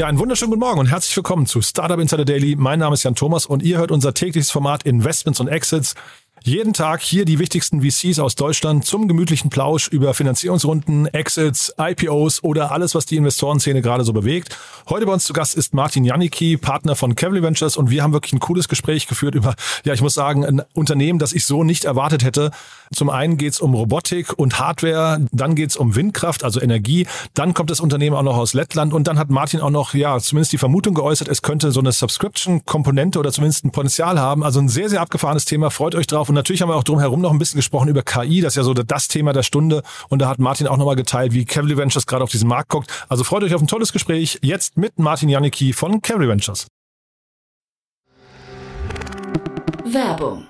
Ja, einen wunderschönen guten Morgen und herzlich willkommen zu Startup Insider Daily. Mein Name ist Jan Thomas und ihr hört unser tägliches Format Investments und Exits. Jeden Tag hier die wichtigsten VCs aus Deutschland zum gemütlichen Plausch über Finanzierungsrunden, Exits, IPOs oder alles, was die Investorenszene gerade so bewegt. Heute bei uns zu Gast ist Martin Janicki, Partner von Cavalry Ventures und wir haben wirklich ein cooles Gespräch geführt über, ja, ich muss sagen, ein Unternehmen, das ich so nicht erwartet hätte. Zum einen geht es um Robotik und Hardware, dann geht es um Windkraft, also Energie, dann kommt das Unternehmen auch noch aus Lettland und dann hat Martin auch noch, ja, zumindest die Vermutung geäußert, es könnte so eine Subscription-Komponente oder zumindest ein Potenzial haben. Also ein sehr, sehr abgefahrenes Thema. Freut euch drauf. Und natürlich haben wir auch drumherum noch ein bisschen gesprochen über KI. Das ist ja so das Thema der Stunde. Und da hat Martin auch nochmal geteilt, wie Cavalry Ventures gerade auf diesen Markt guckt. Also freut euch auf ein tolles Gespräch. Jetzt mit Martin Janicki von Cavalry Ventures. Werbung.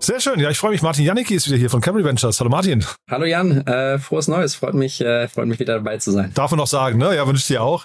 Sehr schön. Ja, ich freue mich. Martin Janicki ist wieder hier von Cavalry Ventures. Hallo Martin. Hallo Jan, äh, frohes Neues. Freut mich, äh, freut mich wieder dabei zu sein. Darf man noch sagen, ne? Ja, wünsche ich dir auch.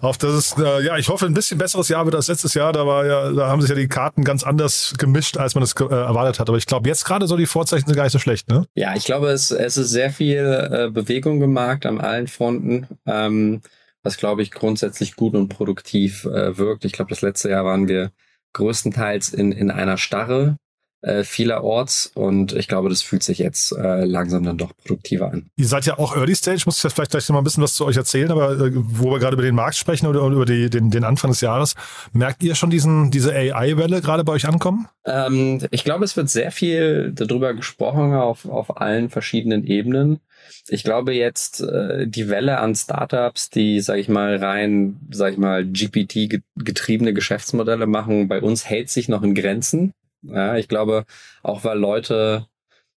Auf das ist, äh, ja, ich hoffe, ein bisschen besseres Jahr wird als letztes Jahr. Da war ja, da haben sich ja die Karten ganz anders gemischt, als man es äh, erwartet hat. Aber ich glaube, jetzt gerade so die Vorzeichen sind gar nicht so schlecht, ne? Ja, ich glaube, es, es ist sehr viel äh, Bewegung gemacht an allen Fronten. Ähm, was glaube ich grundsätzlich gut und produktiv äh, wirkt. Ich glaube, das letzte Jahr waren wir größtenteils in, in einer Starre äh, vielerorts und ich glaube, das fühlt sich jetzt äh, langsam dann doch produktiver an. Ihr seid ja auch Early Stage, muss ich vielleicht gleich noch mal ein bisschen was zu euch erzählen, aber äh, wo wir gerade über den Markt sprechen oder, oder über die, den, den Anfang des Jahres, merkt ihr schon diesen, diese AI-Welle gerade bei euch ankommen? Ähm, ich glaube, es wird sehr viel darüber gesprochen auf, auf allen verschiedenen Ebenen. Ich glaube jetzt äh, die Welle an Startups, die, sag ich mal, rein, sag ich mal, GPT getriebene Geschäftsmodelle machen, bei uns hält sich noch in Grenzen. Ja, ich glaube, auch weil Leute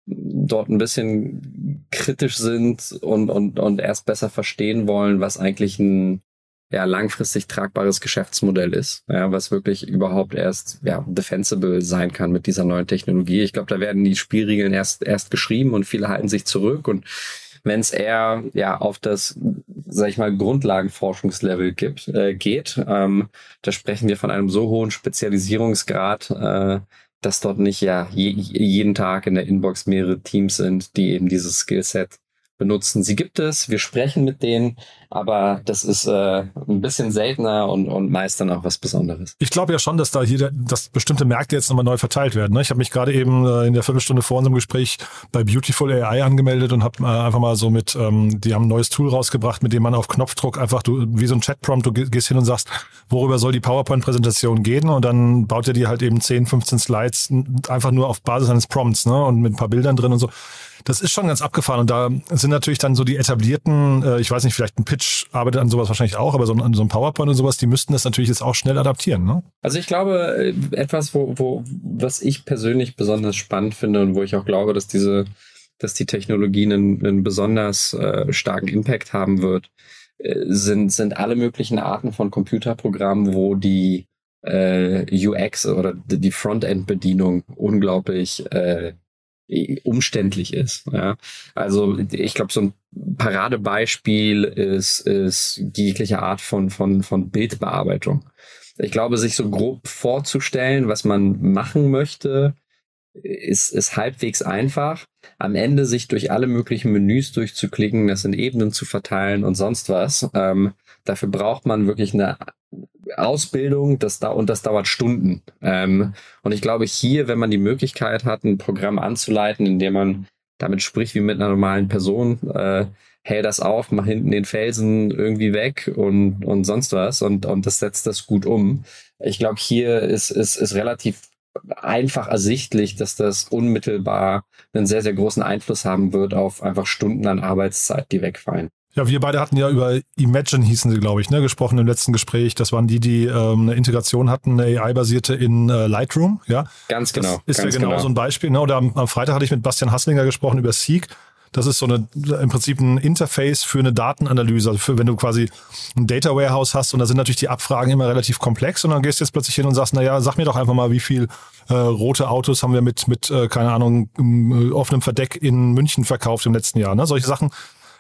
dort ein bisschen kritisch sind und, und, und erst besser verstehen wollen, was eigentlich ein ja, langfristig tragbares Geschäftsmodell ist, ja, was wirklich überhaupt erst ja, defensible sein kann mit dieser neuen Technologie. Ich glaube, da werden die Spielregeln erst, erst geschrieben und viele halten sich zurück und wenn es eher ja auf das, sag ich mal, Grundlagenforschungslevel gibt, äh, geht, ähm, da sprechen wir von einem so hohen Spezialisierungsgrad, äh, dass dort nicht ja je, jeden Tag in der Inbox mehrere Teams sind, die eben dieses Skillset benutzen. Sie gibt es, wir sprechen mit denen, aber das ist äh, ein bisschen seltener und, und meist dann auch was Besonderes. Ich glaube ja schon, dass da hier, dass bestimmte Märkte jetzt nochmal neu verteilt werden. Ne? Ich habe mich gerade eben äh, in der Viertelstunde vor unserem Gespräch bei Beautiful AI angemeldet und habe äh, einfach mal so mit, ähm, die haben ein neues Tool rausgebracht, mit dem man auf Knopfdruck einfach, du wie so ein Chatprompt, du gehst hin und sagst, worüber soll die PowerPoint-Präsentation gehen und dann baut er dir halt eben 10, 15 Slides einfach nur auf Basis eines Prompts ne? und mit ein paar Bildern drin und so das ist schon ganz abgefahren. Und da sind natürlich dann so die etablierten, äh, ich weiß nicht, vielleicht ein Pitch arbeitet an sowas wahrscheinlich auch, aber so an so ein PowerPoint und sowas, die müssten das natürlich jetzt auch schnell adaptieren. Ne? Also ich glaube, äh, etwas, wo, wo, was ich persönlich besonders spannend finde und wo ich auch glaube, dass diese, dass die Technologie einen, einen besonders äh, starken Impact haben wird, äh, sind, sind alle möglichen Arten von Computerprogrammen, wo die äh, UX oder die Frontend-Bedienung unglaublich äh, umständlich ist. Ja. Also ich glaube, so ein Paradebeispiel ist, ist jegliche Art von, von, von Bildbearbeitung. Ich glaube, sich so grob vorzustellen, was man machen möchte, ist, ist halbwegs einfach. Am Ende sich durch alle möglichen Menüs durchzuklicken, das in Ebenen zu verteilen und sonst was. Ähm, dafür braucht man wirklich eine Ausbildung, das da und das dauert Stunden. Ähm, und ich glaube, hier, wenn man die Möglichkeit hat, ein Programm anzuleiten, in dem man damit spricht wie mit einer normalen Person, äh, hält das auf, mach hinten den Felsen irgendwie weg und, und sonst was und, und das setzt das gut um. Ich glaube, hier ist, ist, ist relativ einfach ersichtlich, dass das unmittelbar einen sehr, sehr großen Einfluss haben wird auf einfach Stunden an Arbeitszeit, die wegfallen. Ja, wir beide hatten ja über Imagine hießen sie, glaube ich, ne, gesprochen im letzten Gespräch. Das waren die, die ähm, eine Integration hatten, eine AI-basierte in äh, Lightroom, ja. Ganz genau. Das ist ja genau, genau, so ein Beispiel. Ne? Oder am, am Freitag hatte ich mit Bastian Hasslinger gesprochen über Seek. Das ist so eine, im Prinzip ein Interface für eine Datenanalyse. Also für, wenn du quasi ein Data Warehouse hast und da sind natürlich die Abfragen immer relativ komplex und dann gehst du jetzt plötzlich hin und sagst, naja, sag mir doch einfach mal, wie viel äh, rote Autos haben wir mit, mit äh, keine Ahnung, äh, offenem Verdeck in München verkauft im letzten Jahr. Ne? Solche Sachen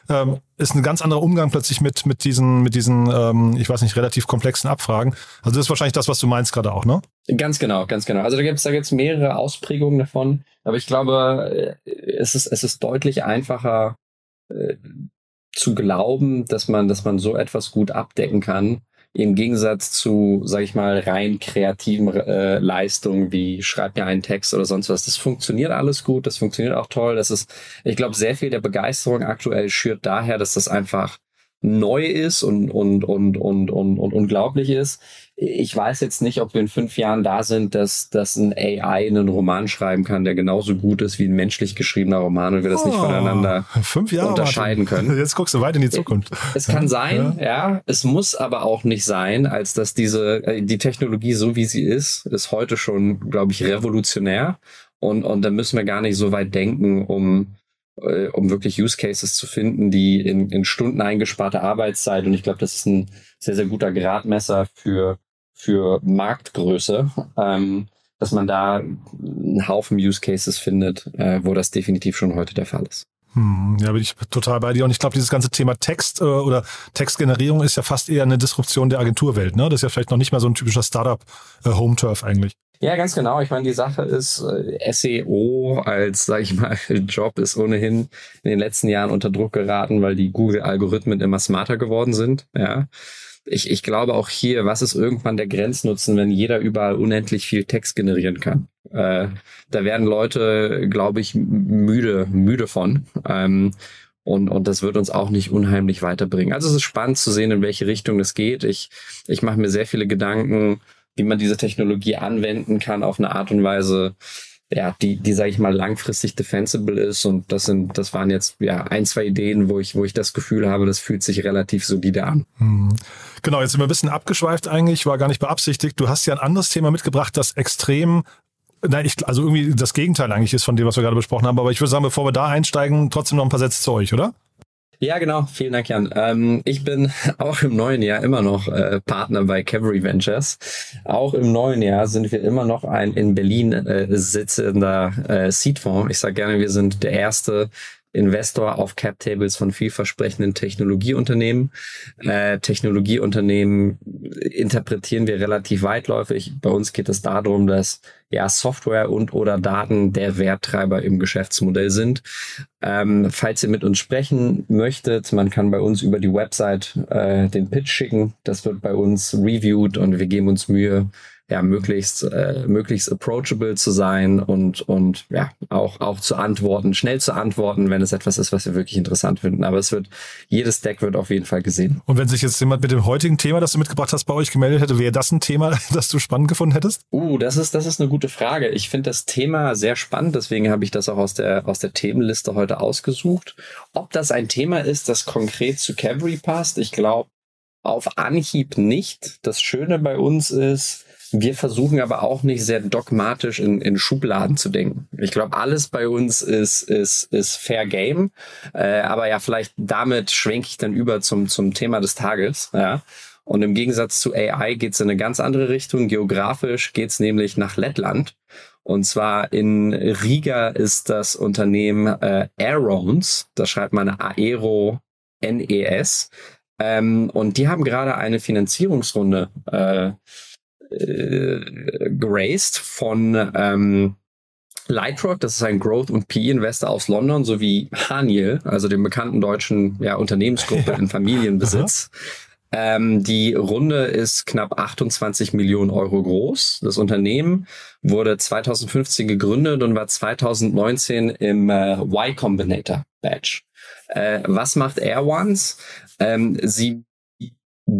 ähm, ist ein ganz anderer Umgang plötzlich mit, mit diesen, mit diesen, ähm, ich weiß nicht, relativ komplexen Abfragen. Also das ist wahrscheinlich das, was du meinst gerade auch, ne? Ganz genau, ganz genau. Also da gibt es da gibt's mehrere Ausprägungen davon. Aber ich glaube, äh, es ist, es ist deutlich einfacher äh, zu glauben, dass man, dass man so etwas gut abdecken kann, im Gegensatz zu, sag ich mal, rein kreativen äh, Leistungen wie schreib mir einen Text oder sonst was. Das funktioniert alles gut, das funktioniert auch toll. Das ist, ich glaube, sehr viel der Begeisterung aktuell schürt daher, dass das einfach neu ist und, und, und, und, und, und unglaublich ist. Ich weiß jetzt nicht, ob wir in fünf Jahren da sind, dass, dass ein AI einen Roman schreiben kann, der genauso gut ist wie ein menschlich geschriebener Roman und wir das oh, nicht voneinander fünf Jahre unterscheiden Martin. können. Jetzt guckst du weit in die Zukunft. Es kann sein, ja. ja. Es muss aber auch nicht sein, als dass diese, äh, die Technologie so wie sie ist, ist heute schon, glaube ich, revolutionär. Und, und da müssen wir gar nicht so weit denken, um, äh, um wirklich Use Cases zu finden, die in, in Stunden eingesparte Arbeitszeit und ich glaube, das ist ein sehr, sehr guter Gradmesser für, für Marktgröße, ähm, dass man da einen Haufen Use Cases findet, äh, wo das definitiv schon heute der Fall ist. Hm, ja, bin ich total bei dir. Und ich glaube, dieses ganze Thema Text äh, oder Textgenerierung ist ja fast eher eine Disruption der Agenturwelt. Ne? Das ist ja vielleicht noch nicht mehr so ein typischer Startup-Home-Turf äh, eigentlich. Ja, ganz genau. Ich meine, die Sache ist, äh, SEO als, sag ich mal, Job ist ohnehin in den letzten Jahren unter Druck geraten, weil die Google-Algorithmen immer smarter geworden sind. Ja. Ich, ich glaube auch hier, was ist irgendwann der Grenznutzen, wenn jeder überall unendlich viel Text generieren kann? Äh, da werden Leute, glaube ich, müde, müde von. Ähm, und, und das wird uns auch nicht unheimlich weiterbringen. Also es ist spannend zu sehen, in welche Richtung es geht. Ich, ich mache mir sehr viele Gedanken, wie man diese Technologie anwenden kann auf eine Art und Weise, ja, die, die sage ich mal langfristig defensible ist und das sind, das waren jetzt ja ein, zwei Ideen, wo ich, wo ich das Gefühl habe, das fühlt sich relativ solide an. Hm. Genau, jetzt sind wir ein bisschen abgeschweift eigentlich, war gar nicht beabsichtigt. Du hast ja ein anderes Thema mitgebracht, das extrem Nein, ich, also irgendwie das Gegenteil eigentlich ist von dem, was wir gerade besprochen haben. Aber ich würde sagen, bevor wir da einsteigen, trotzdem noch ein paar Sätze zu euch, oder? Ja, genau. Vielen Dank, Jan. Ähm, ich bin auch im neuen Jahr immer noch äh, Partner bei Cavalry Ventures. Auch im neuen Jahr sind wir immer noch ein in Berlin äh, sitzender äh, Seedfonds. Ich sage gerne, wir sind der erste Investor auf Cap-Tables von vielversprechenden Technologieunternehmen. Äh, Technologieunternehmen interpretieren wir relativ weitläufig. Bei uns geht es darum, dass ja Software und oder Daten der Werttreiber im Geschäftsmodell sind. Ähm, falls ihr mit uns sprechen möchtet, man kann bei uns über die Website äh, den Pitch schicken. Das wird bei uns reviewed und wir geben uns Mühe, ja, möglichst, äh, möglichst approachable zu sein und, und ja, auch, auch zu antworten, schnell zu antworten, wenn es etwas ist, was wir wirklich interessant finden. Aber es wird, jedes Deck wird auf jeden Fall gesehen. Und wenn sich jetzt jemand mit dem heutigen Thema, das du mitgebracht hast, bei euch gemeldet hätte, wäre das ein Thema, das du spannend gefunden hättest? Uh, das ist, das ist eine gute Frage. Ich finde das Thema sehr spannend, deswegen habe ich das auch aus der, aus der Themenliste heute ausgesucht. Ob das ein Thema ist, das konkret zu Cavalry passt, ich glaube, auf Anhieb nicht. Das Schöne bei uns ist, wir versuchen aber auch nicht sehr dogmatisch in, in Schubladen zu denken. Ich glaube, alles bei uns ist, ist, ist Fair Game. Äh, aber ja, vielleicht damit schwenke ich dann über zum, zum Thema des Tages. Ja. Und im Gegensatz zu AI geht es in eine ganz andere Richtung. Geografisch geht es nämlich nach Lettland. Und zwar in Riga ist das Unternehmen äh, Aerons. Da schreibt man Aero NES. Ähm, und die haben gerade eine Finanzierungsrunde äh, äh, geraced von ähm, Lightrock, das ist ein Growth- und PE-Investor aus London, sowie Haniel, also dem bekannten deutschen ja, Unternehmensgruppe ja. in Familienbesitz. Ähm, die Runde ist knapp 28 Millionen Euro groß. Das Unternehmen wurde 2015 gegründet und war 2019 im äh, Y Combinator Badge. Äh, was macht Air Ones? Ähm, sie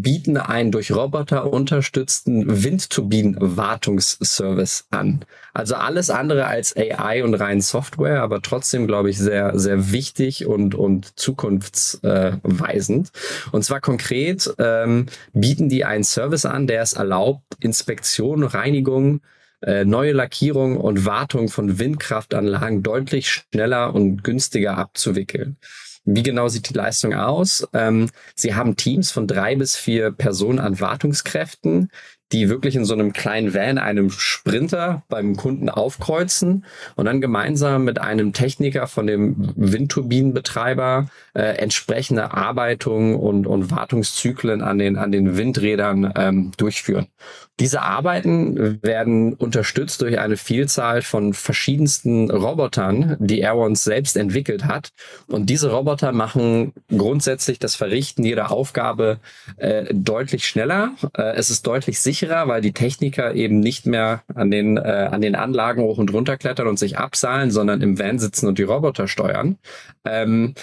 bieten einen durch Roboter unterstützten Windturbinen-Wartungsservice an. Also alles andere als AI und rein Software, aber trotzdem, glaube ich, sehr, sehr wichtig und, und zukunftsweisend. Und zwar konkret ähm, bieten die einen Service an, der es erlaubt, Inspektion, Reinigung, äh, neue Lackierung und Wartung von Windkraftanlagen deutlich schneller und günstiger abzuwickeln. Wie genau sieht die Leistung aus? Ähm, sie haben Teams von drei bis vier Personen an Wartungskräften, die wirklich in so einem kleinen Van, einem Sprinter beim Kunden aufkreuzen und dann gemeinsam mit einem Techniker von dem Windturbinenbetreiber äh, entsprechende Arbeitungen und, und Wartungszyklen an den, an den Windrädern ähm, durchführen. Diese Arbeiten werden unterstützt durch eine Vielzahl von verschiedensten Robotern, die Airons selbst entwickelt hat. Und diese Roboter machen grundsätzlich das Verrichten jeder Aufgabe äh, deutlich schneller. Äh, es ist deutlich sicherer, weil die Techniker eben nicht mehr an den, äh, an den Anlagen hoch und runter klettern und sich abseilen, sondern im Van sitzen und die Roboter steuern. Ähm,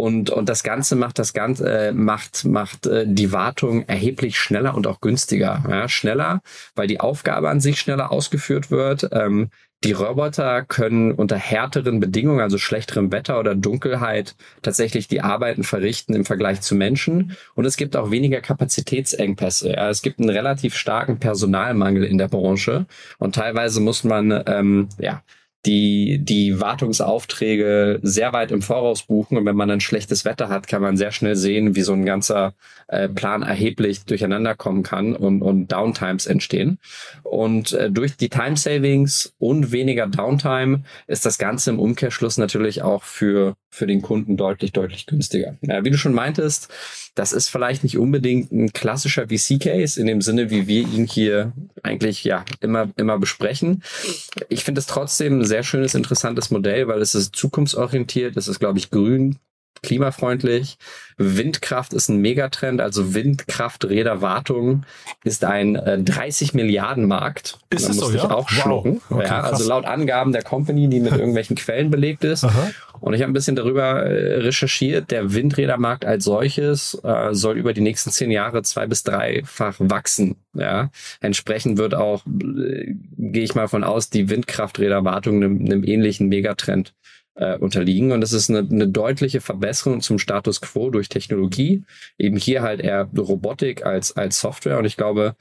und, und das Ganze macht das Ganze, äh, macht, macht äh, die Wartung erheblich schneller und auch günstiger. Ja, schneller, weil die Aufgabe an sich schneller ausgeführt wird. Ähm, die Roboter können unter härteren Bedingungen, also schlechterem Wetter oder Dunkelheit, tatsächlich die Arbeiten verrichten im Vergleich zu Menschen. Und es gibt auch weniger Kapazitätsengpässe. Es gibt einen relativ starken Personalmangel in der Branche. Und teilweise muss man ähm, ja, die, die Wartungsaufträge sehr weit im Voraus buchen. Und wenn man dann schlechtes Wetter hat, kann man sehr schnell sehen, wie so ein ganzer äh, Plan erheblich durcheinander kommen kann und, und Downtimes entstehen. Und äh, durch die Time Savings und weniger Downtime ist das Ganze im Umkehrschluss natürlich auch für, für den Kunden deutlich, deutlich günstiger. Wie du schon meintest, das ist vielleicht nicht unbedingt ein klassischer VC-Case in dem Sinne, wie wir ihn hier eigentlich ja immer, immer besprechen. Ich finde es trotzdem ein sehr schönes, interessantes Modell, weil es ist zukunftsorientiert, es ist, glaube ich, grün, klimafreundlich. Windkraft ist ein Megatrend, also Windkrafträderwartung ist ein äh, 30 Milliarden Markt. Ist das so, ja? auch wow. schlucken. Okay, ja, also laut Angaben der Company, die mit irgendwelchen Quellen belegt ist. Aha. Und ich habe ein bisschen darüber äh, recherchiert. Der Windrädermarkt als solches äh, soll über die nächsten zehn Jahre zwei bis dreifach wachsen. Ja, entsprechend wird auch, äh, gehe ich mal von aus, die Windkrafträderwartung einem, einem ähnlichen Megatrend äh, unterliegen. Und das ist eine, eine deutliche Verbesserung zum Status quo durch Technologie. Eben hier halt eher Robotik als, als Software. Und ich glaube,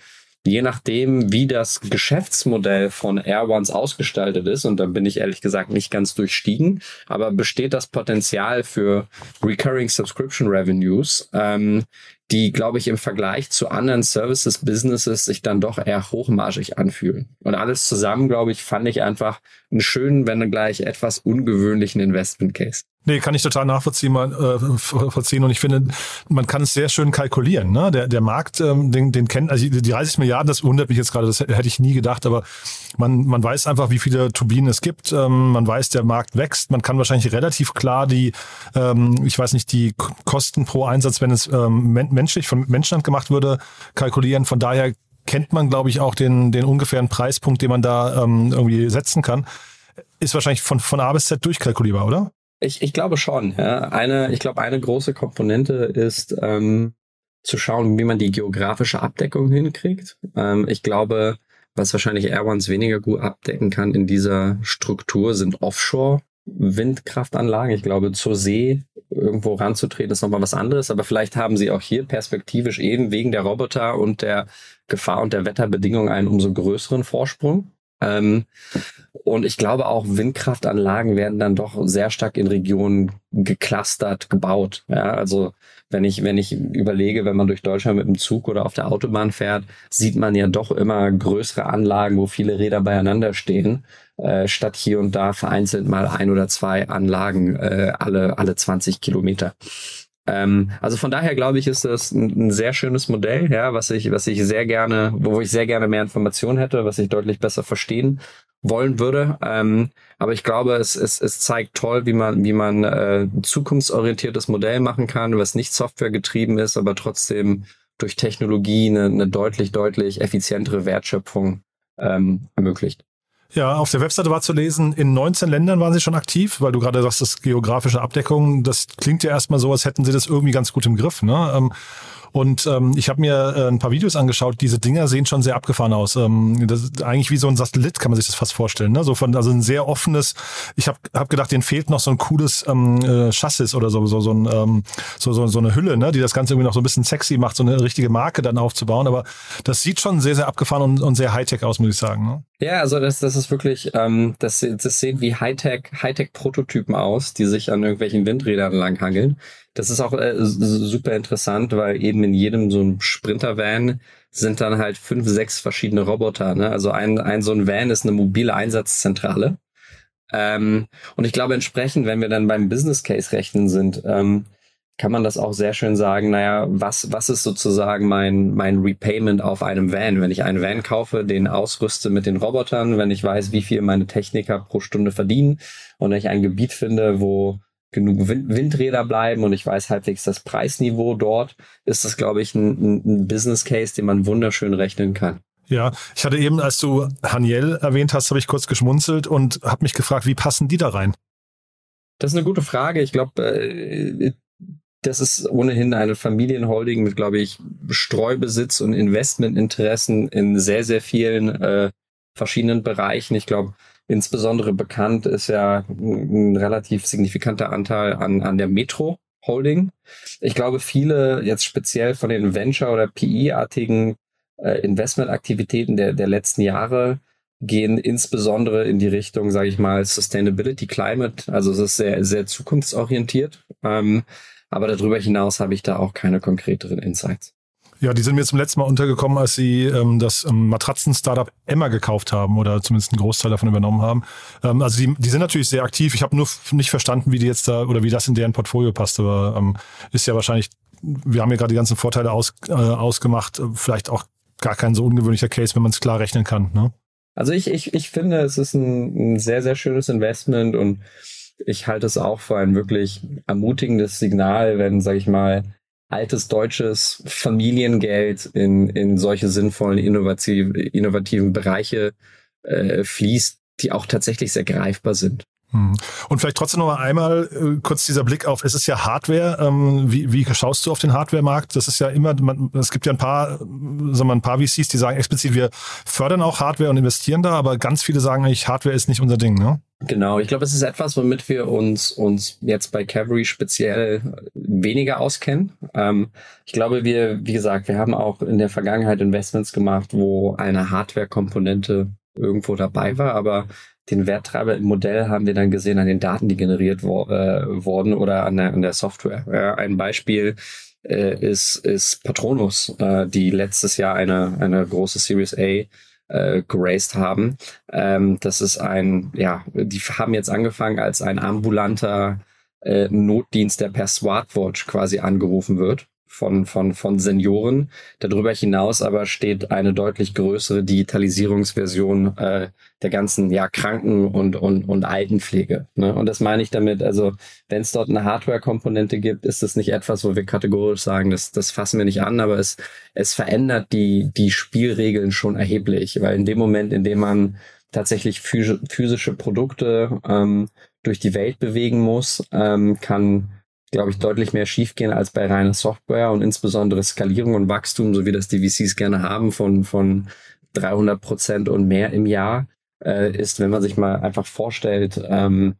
je nachdem, wie das Geschäftsmodell von Air Ones ausgestaltet ist, und da bin ich ehrlich gesagt nicht ganz durchstiegen, aber besteht das Potenzial für Recurring Subscription Revenues, ähm, die, glaube ich, im Vergleich zu anderen Services, Businesses sich dann doch eher hochmargig anfühlen. Und alles zusammen, glaube ich, fand ich einfach einen schönen, wenn gleich etwas ungewöhnlichen Investment Case. Nee, kann ich total nachvollziehen, äh, vollziehen. Und ich finde, man kann es sehr schön kalkulieren. Ne? Der, der Markt, ähm, den, den kennt, also die 30 Milliarden, das wundert mich jetzt gerade, das hätte ich nie gedacht, aber man, man weiß einfach, wie viele Turbinen es gibt. Ähm, man weiß, der Markt wächst. Man kann wahrscheinlich relativ klar die, ähm, ich weiß nicht, die Kosten pro Einsatz, wenn es ähm, menschlich von Menschenhand gemacht würde, kalkulieren. Von daher kennt man, glaube ich, auch den, den ungefähren Preispunkt, den man da ähm, irgendwie setzen kann. Ist wahrscheinlich von, von A bis Z durchkalkulierbar, oder? Ich, ich glaube schon. Ja. Eine, ich glaube, eine große Komponente ist ähm, zu schauen, wie man die geografische Abdeckung hinkriegt. Ähm, ich glaube, was wahrscheinlich Air Ones weniger gut abdecken kann in dieser Struktur, sind Offshore. Windkraftanlagen. Ich glaube, zur See irgendwo ranzutreten ist nochmal was anderes, aber vielleicht haben sie auch hier perspektivisch eben wegen der Roboter und der Gefahr und der Wetterbedingungen einen umso größeren Vorsprung. Ähm, und ich glaube auch Windkraftanlagen werden dann doch sehr stark in Regionen geclustert gebaut. Ja, also wenn ich, wenn ich überlege, wenn man durch Deutschland mit dem Zug oder auf der Autobahn fährt, sieht man ja doch immer größere Anlagen, wo viele Räder beieinander stehen, äh, statt hier und da vereinzelt mal ein oder zwei Anlagen äh, alle, alle 20 Kilometer. Ähm, also von daher glaube ich, ist das ein, ein, sehr schönes Modell, ja, was ich, was ich sehr gerne, wo ich sehr gerne mehr Informationen hätte, was ich deutlich besser verstehen wollen würde. Ähm, aber ich glaube, es, es, es zeigt toll, wie man, wie man äh, ein zukunftsorientiertes Modell machen kann, was nicht softwaregetrieben ist, aber trotzdem durch Technologie eine, eine deutlich, deutlich effizientere Wertschöpfung ähm, ermöglicht. Ja, auf der Webseite war zu lesen, in 19 Ländern waren sie schon aktiv, weil du gerade sagst, das geografische Abdeckung, das klingt ja erstmal so, als hätten sie das irgendwie ganz gut im Griff. Ne? Und ähm, ich habe mir äh, ein paar Videos angeschaut. Diese Dinger sehen schon sehr abgefahren aus. Ähm, das ist eigentlich wie so ein Satellit, kann man sich das fast vorstellen. Ne? So von, also ein sehr offenes. Ich habe hab gedacht, denen fehlt noch so ein cooles ähm, äh, Chassis oder so, so, so, ein, ähm, so, so, so eine Hülle, ne? die das Ganze irgendwie noch so ein bisschen sexy macht, so eine richtige Marke dann aufzubauen. Aber das sieht schon sehr, sehr abgefahren und, und sehr Hightech aus, muss ich sagen. Ne? Ja, also das, das ist wirklich, ähm, das, das sehen wie Hightech, Hightech-Prototypen aus, die sich an irgendwelchen Windrädern langhangeln. Das ist auch äh, super interessant, weil eben in jedem so einem Sprinter-Van sind dann halt fünf, sechs verschiedene Roboter. Ne? Also ein, ein so ein Van ist eine mobile Einsatzzentrale. Ähm, und ich glaube entsprechend, wenn wir dann beim Business Case rechnen sind, ähm, kann man das auch sehr schön sagen, naja, was, was ist sozusagen mein, mein Repayment auf einem Van? Wenn ich einen Van kaufe, den ausrüste mit den Robotern, wenn ich weiß, wie viel meine Techniker pro Stunde verdienen und ich ein Gebiet finde, wo genug Windräder bleiben und ich weiß halbwegs das Preisniveau dort, ist das, glaube ich, ein, ein Business Case, den man wunderschön rechnen kann. Ja, ich hatte eben, als du Haniel erwähnt hast, habe ich kurz geschmunzelt und habe mich gefragt, wie passen die da rein? Das ist eine gute Frage. Ich glaube, äh, das ist ohnehin eine Familienholding mit, glaube ich, Streubesitz und Investmentinteressen in sehr, sehr vielen äh, verschiedenen Bereichen. Ich glaube, Insbesondere bekannt ist ja ein relativ signifikanter Anteil an, an der Metro Holding. Ich glaube, viele jetzt speziell von den Venture- oder PI-artigen äh, Investmentaktivitäten der, der letzten Jahre gehen insbesondere in die Richtung, sage ich mal, Sustainability Climate. Also es ist sehr, sehr zukunftsorientiert. Ähm, aber darüber hinaus habe ich da auch keine konkreteren Insights. Ja, die sind mir zum letzten Mal untergekommen, als sie ähm, das ähm, Matratzen-Startup Emma gekauft haben oder zumindest einen Großteil davon übernommen haben. Ähm, also die, die sind natürlich sehr aktiv. Ich habe nur nicht verstanden, wie die jetzt da oder wie das in deren Portfolio passt, aber ähm, ist ja wahrscheinlich, wir haben ja gerade die ganzen Vorteile aus, äh, ausgemacht, vielleicht auch gar kein so ungewöhnlicher Case, wenn man es klar rechnen kann. Ne? Also ich, ich, ich finde, es ist ein, ein sehr, sehr schönes Investment und ich halte es auch für ein wirklich ermutigendes Signal, wenn, sage ich mal, altes deutsches Familiengeld in, in solche sinnvollen, innovativ, innovativen Bereiche äh, fließt, die auch tatsächlich sehr greifbar sind. Hm. Und vielleicht trotzdem noch mal einmal äh, kurz dieser Blick auf, es ist ja Hardware. Ähm, wie, wie schaust du auf den Hardware-Markt? Das ist ja immer, man, es gibt ja ein paar, sagen wir, ein paar VCs, die sagen explizit, wir fördern auch Hardware und investieren da, aber ganz viele sagen eigentlich, Hardware ist nicht unser Ding, ne? Genau, ich glaube, es ist etwas, womit wir uns, uns jetzt bei Cavalry speziell weniger auskennen. Ähm, ich glaube, wir, wie gesagt, wir haben auch in der Vergangenheit Investments gemacht, wo eine Hardware-Komponente irgendwo dabei war, aber den Werttreiber im Modell haben wir dann gesehen an den Daten, die generiert wo, äh, wurden oder an der, an der Software. Ja, ein Beispiel äh, ist, ist Patronus, äh, die letztes Jahr eine, eine große Series A äh, geraced haben. Ähm, das ist ein, ja, die haben jetzt angefangen als ein ambulanter äh, Notdienst, der per Smartwatch quasi angerufen wird von, von, von Senioren. Darüber hinaus aber steht eine deutlich größere Digitalisierungsversion äh, der ganzen ja, Kranken- und, und, und Altenpflege. Ne? Und das meine ich damit, also wenn es dort eine Hardware-Komponente gibt, ist das nicht etwas, wo wir kategorisch sagen, das, das fassen wir nicht an, aber es, es verändert die, die Spielregeln schon erheblich, weil in dem Moment, in dem man tatsächlich physische Produkte ähm, durch die Welt bewegen muss, ähm, kann glaube ich, deutlich mehr schiefgehen als bei reiner Software und insbesondere Skalierung und Wachstum, so wie das die VCs gerne haben, von, von 300 Prozent und mehr im Jahr, äh, ist, wenn man sich mal einfach vorstellt, ähm,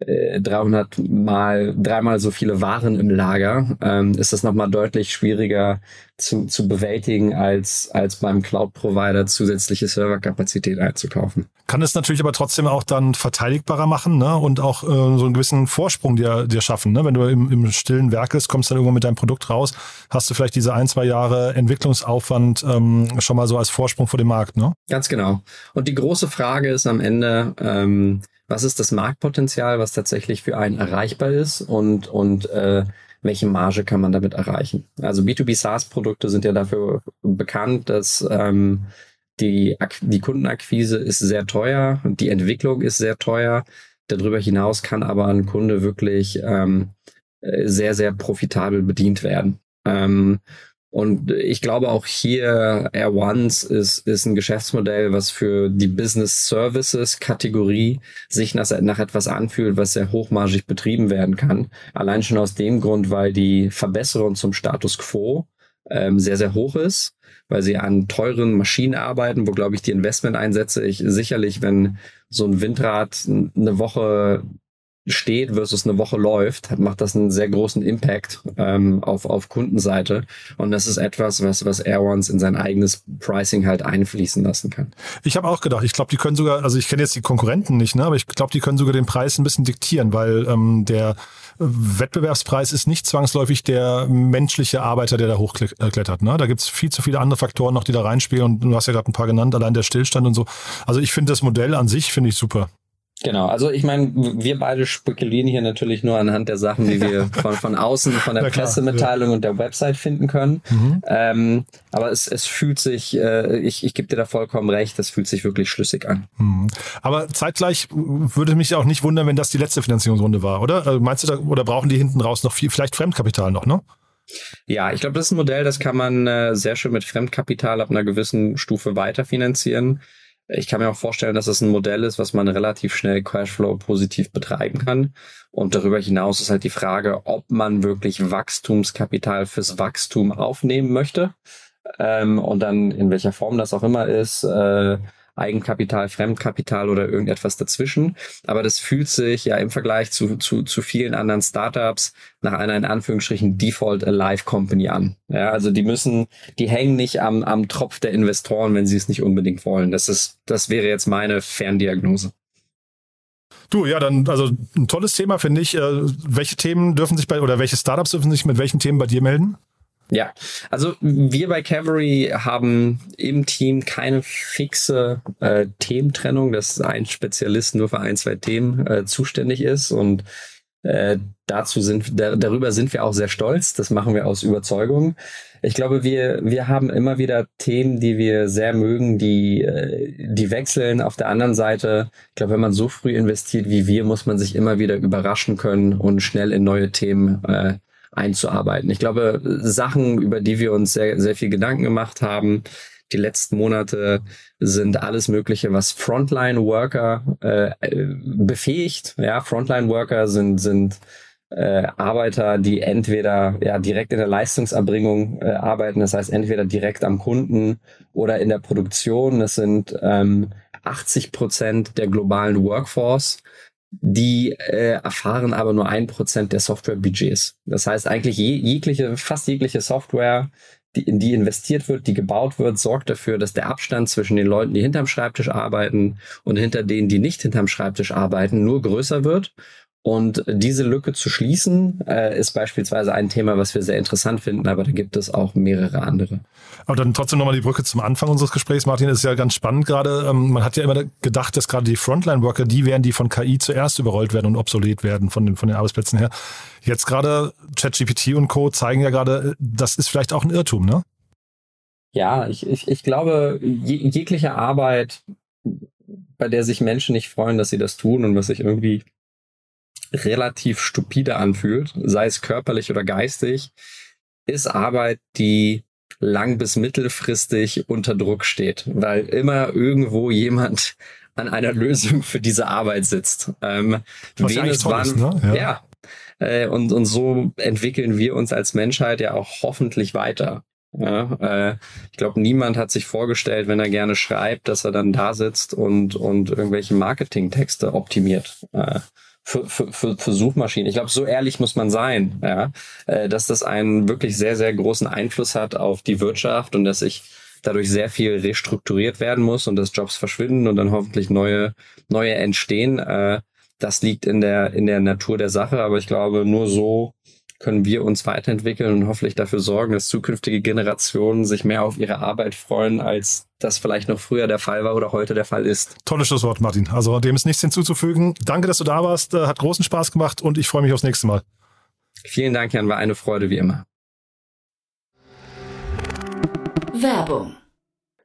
300 äh, mal, dreimal so viele Waren im Lager, ähm, ist das nochmal deutlich schwieriger zu, zu bewältigen, als, als beim Cloud-Provider zusätzliche Serverkapazität einzukaufen. Kann es natürlich aber trotzdem auch dann verteidigbarer machen ne? und auch äh, so einen gewissen Vorsprung dir, dir schaffen. Ne? Wenn du im, im stillen Werkes kommst dann irgendwann mit deinem Produkt raus, hast du vielleicht diese ein, zwei Jahre Entwicklungsaufwand ähm, schon mal so als Vorsprung vor dem Markt. Ne? Ganz genau. Und die große Frage ist am Ende, ähm, was ist das Marktpotenzial, was tatsächlich für einen erreichbar ist und, und äh, welche Marge kann man damit erreichen. Also B2B SaaS-Produkte sind ja dafür bekannt, dass ähm, die, die Kundenakquise ist sehr teuer, die Entwicklung ist sehr teuer. Darüber hinaus kann aber ein Kunde wirklich ähm, sehr, sehr profitabel bedient werden. Ähm, Und ich glaube auch hier Air Ones ist, ist ein Geschäftsmodell, was für die Business Services Kategorie sich nach, nach etwas anfühlt, was sehr hochmargig betrieben werden kann. Allein schon aus dem Grund, weil die Verbesserung zum Status quo ähm, sehr, sehr hoch ist, weil sie an teuren Maschinen arbeiten, wo, glaube ich, die Investmenteinsätze ich sicherlich, wenn so ein Windrad eine Woche steht versus eine Woche läuft, macht das einen sehr großen Impact ähm, auf, auf Kundenseite. Und das ist etwas, was, was Airons in sein eigenes Pricing halt einfließen lassen kann. Ich habe auch gedacht, ich glaube, die können sogar, also ich kenne jetzt die Konkurrenten nicht, ne, aber ich glaube, die können sogar den Preis ein bisschen diktieren, weil ähm, der Wettbewerbspreis ist nicht zwangsläufig der menschliche Arbeiter, der da hochklettert. Ne? Da gibt's viel zu viele andere Faktoren noch, die da reinspielen. Und du hast ja gerade ein paar genannt, allein der Stillstand und so. Also ich finde das Modell an sich, finde ich super. Genau, also ich meine, wir beide spekulieren hier natürlich nur anhand der Sachen, die wir von, von außen, von der klar, Pressemitteilung ja. und der Website finden können. Mhm. Ähm, aber es, es fühlt sich, äh, ich, ich gebe dir da vollkommen recht, das fühlt sich wirklich schlüssig an. Mhm. Aber zeitgleich würde mich auch nicht wundern, wenn das die letzte Finanzierungsrunde war, oder? Also meinst du da, oder brauchen die hinten raus noch viel, vielleicht Fremdkapital noch, ne? Ja, ich glaube, das ist ein Modell, das kann man äh, sehr schön mit Fremdkapital ab einer gewissen Stufe weiterfinanzieren. Ich kann mir auch vorstellen, dass es ein Modell ist, was man relativ schnell Cashflow positiv betreiben kann. Und darüber hinaus ist halt die Frage, ob man wirklich Wachstumskapital fürs Wachstum aufnehmen möchte. Ähm, und dann in welcher Form das auch immer ist. Äh, Eigenkapital, Fremdkapital oder irgendetwas dazwischen. Aber das fühlt sich ja im Vergleich zu, zu, zu vielen anderen Startups nach einer in Anführungsstrichen Default Alive Company an. Ja, also die müssen, die hängen nicht am, am Tropf der Investoren, wenn sie es nicht unbedingt wollen. Das ist, das wäre jetzt meine Ferndiagnose. Du, ja, dann, also ein tolles Thema finde ich. Äh, welche Themen dürfen sich bei, oder welche Startups dürfen sich mit welchen Themen bei dir melden? Ja, also wir bei Cavalry haben im Team keine fixe äh, Thementrennung, dass ein Spezialist nur für ein, zwei Themen äh, zuständig ist und äh, dazu sind, da, darüber sind wir auch sehr stolz. Das machen wir aus Überzeugung. Ich glaube, wir, wir haben immer wieder Themen, die wir sehr mögen, die, äh, die wechseln. Auf der anderen Seite, ich glaube, wenn man so früh investiert wie wir, muss man sich immer wieder überraschen können und schnell in neue Themen äh, einzuarbeiten. Ich glaube, Sachen, über die wir uns sehr, sehr viel Gedanken gemacht haben, die letzten Monate sind alles Mögliche, was Frontline-Worker äh, befähigt. Ja, Frontline-Worker sind, sind äh, Arbeiter, die entweder ja direkt in der Leistungserbringung äh, arbeiten, das heißt entweder direkt am Kunden oder in der Produktion. Das sind ähm, 80 Prozent der globalen Workforce die äh, erfahren aber nur ein Prozent der Software-Budgets. Das heißt eigentlich je, jegliche, fast jegliche Software, die, in die investiert wird, die gebaut wird, sorgt dafür, dass der Abstand zwischen den Leuten, die hinterm Schreibtisch arbeiten und hinter denen, die nicht hinterm Schreibtisch arbeiten, nur größer wird und diese Lücke zu schließen, äh, ist beispielsweise ein Thema, was wir sehr interessant finden, aber da gibt es auch mehrere andere. Aber dann trotzdem nochmal die Brücke zum Anfang unseres Gesprächs, Martin, das ist ja ganz spannend gerade. Ähm, man hat ja immer gedacht, dass gerade die Frontline-Worker die wären, die von KI zuerst überrollt werden und obsolet werden von den, von den Arbeitsplätzen her. Jetzt gerade ChatGPT und Co. zeigen ja gerade, das ist vielleicht auch ein Irrtum, ne? Ja, ich, ich, ich glaube, jegliche Arbeit, bei der sich Menschen nicht freuen, dass sie das tun und was sich irgendwie relativ stupide anfühlt, sei es körperlich oder geistig, ist Arbeit, die lang bis mittelfristig unter Druck steht, weil immer irgendwo jemand an einer Lösung für diese Arbeit sitzt. Ähm, Was wen es wann, ist, ne? ja. ja. Äh, und, und so entwickeln wir uns als Menschheit ja auch hoffentlich weiter. Ja, äh, ich glaube, niemand hat sich vorgestellt, wenn er gerne schreibt, dass er dann da sitzt und, und irgendwelche Marketingtexte optimiert. Äh, für, für, für, für Suchmaschinen. Ich glaube, so ehrlich muss man sein, ja, äh, dass das einen wirklich sehr, sehr großen Einfluss hat auf die Wirtschaft und dass sich dadurch sehr viel restrukturiert werden muss und dass Jobs verschwinden und dann hoffentlich neue, neue entstehen. Äh, das liegt in der, in der Natur der Sache, aber ich glaube, nur so können wir uns weiterentwickeln und hoffentlich dafür sorgen, dass zukünftige Generationen sich mehr auf ihre Arbeit freuen, als das vielleicht noch früher der Fall war oder heute der Fall ist. Tolles Schlusswort, Martin. Also dem ist nichts hinzuzufügen. Danke, dass du da warst. Hat großen Spaß gemacht und ich freue mich aufs nächste Mal. Vielen Dank, Jan. War eine Freude wie immer. Werbung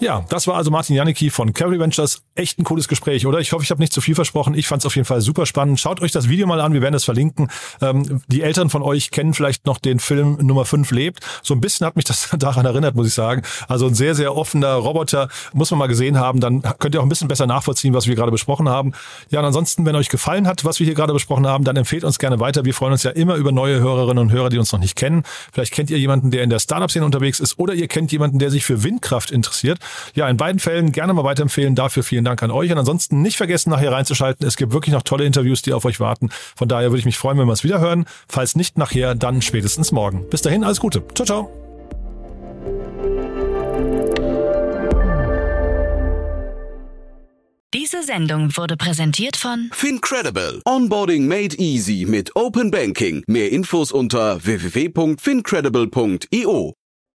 Ja, das war also Martin Janicki von Carry Ventures. Echt ein cooles Gespräch, oder? Ich hoffe, ich habe nicht zu viel versprochen. Ich fand es auf jeden Fall super spannend. Schaut euch das Video mal an, wir werden es verlinken. Ähm, die Eltern von euch kennen vielleicht noch den Film Nummer 5 lebt. So ein bisschen hat mich das daran erinnert, muss ich sagen. Also ein sehr, sehr offener Roboter, muss man mal gesehen haben. Dann könnt ihr auch ein bisschen besser nachvollziehen, was wir gerade besprochen haben. Ja, und ansonsten, wenn euch gefallen hat, was wir hier gerade besprochen haben, dann empfehlt uns gerne weiter. Wir freuen uns ja immer über neue Hörerinnen und Hörer, die uns noch nicht kennen. Vielleicht kennt ihr jemanden, der in der Startup-Szene unterwegs ist oder ihr kennt jemanden, der sich für Windkraft interessiert. Ja, in beiden Fällen gerne mal weiterempfehlen. Dafür vielen Dank an euch. Und ansonsten nicht vergessen, nachher reinzuschalten. Es gibt wirklich noch tolle Interviews, die auf euch warten. Von daher würde ich mich freuen, wenn wir es wieder hören. Falls nicht nachher, dann spätestens morgen. Bis dahin, alles Gute. Ciao, ciao. Diese Sendung wurde präsentiert von Fincredible. Onboarding made easy mit Open Banking. Mehr Infos unter www.fincredible.io.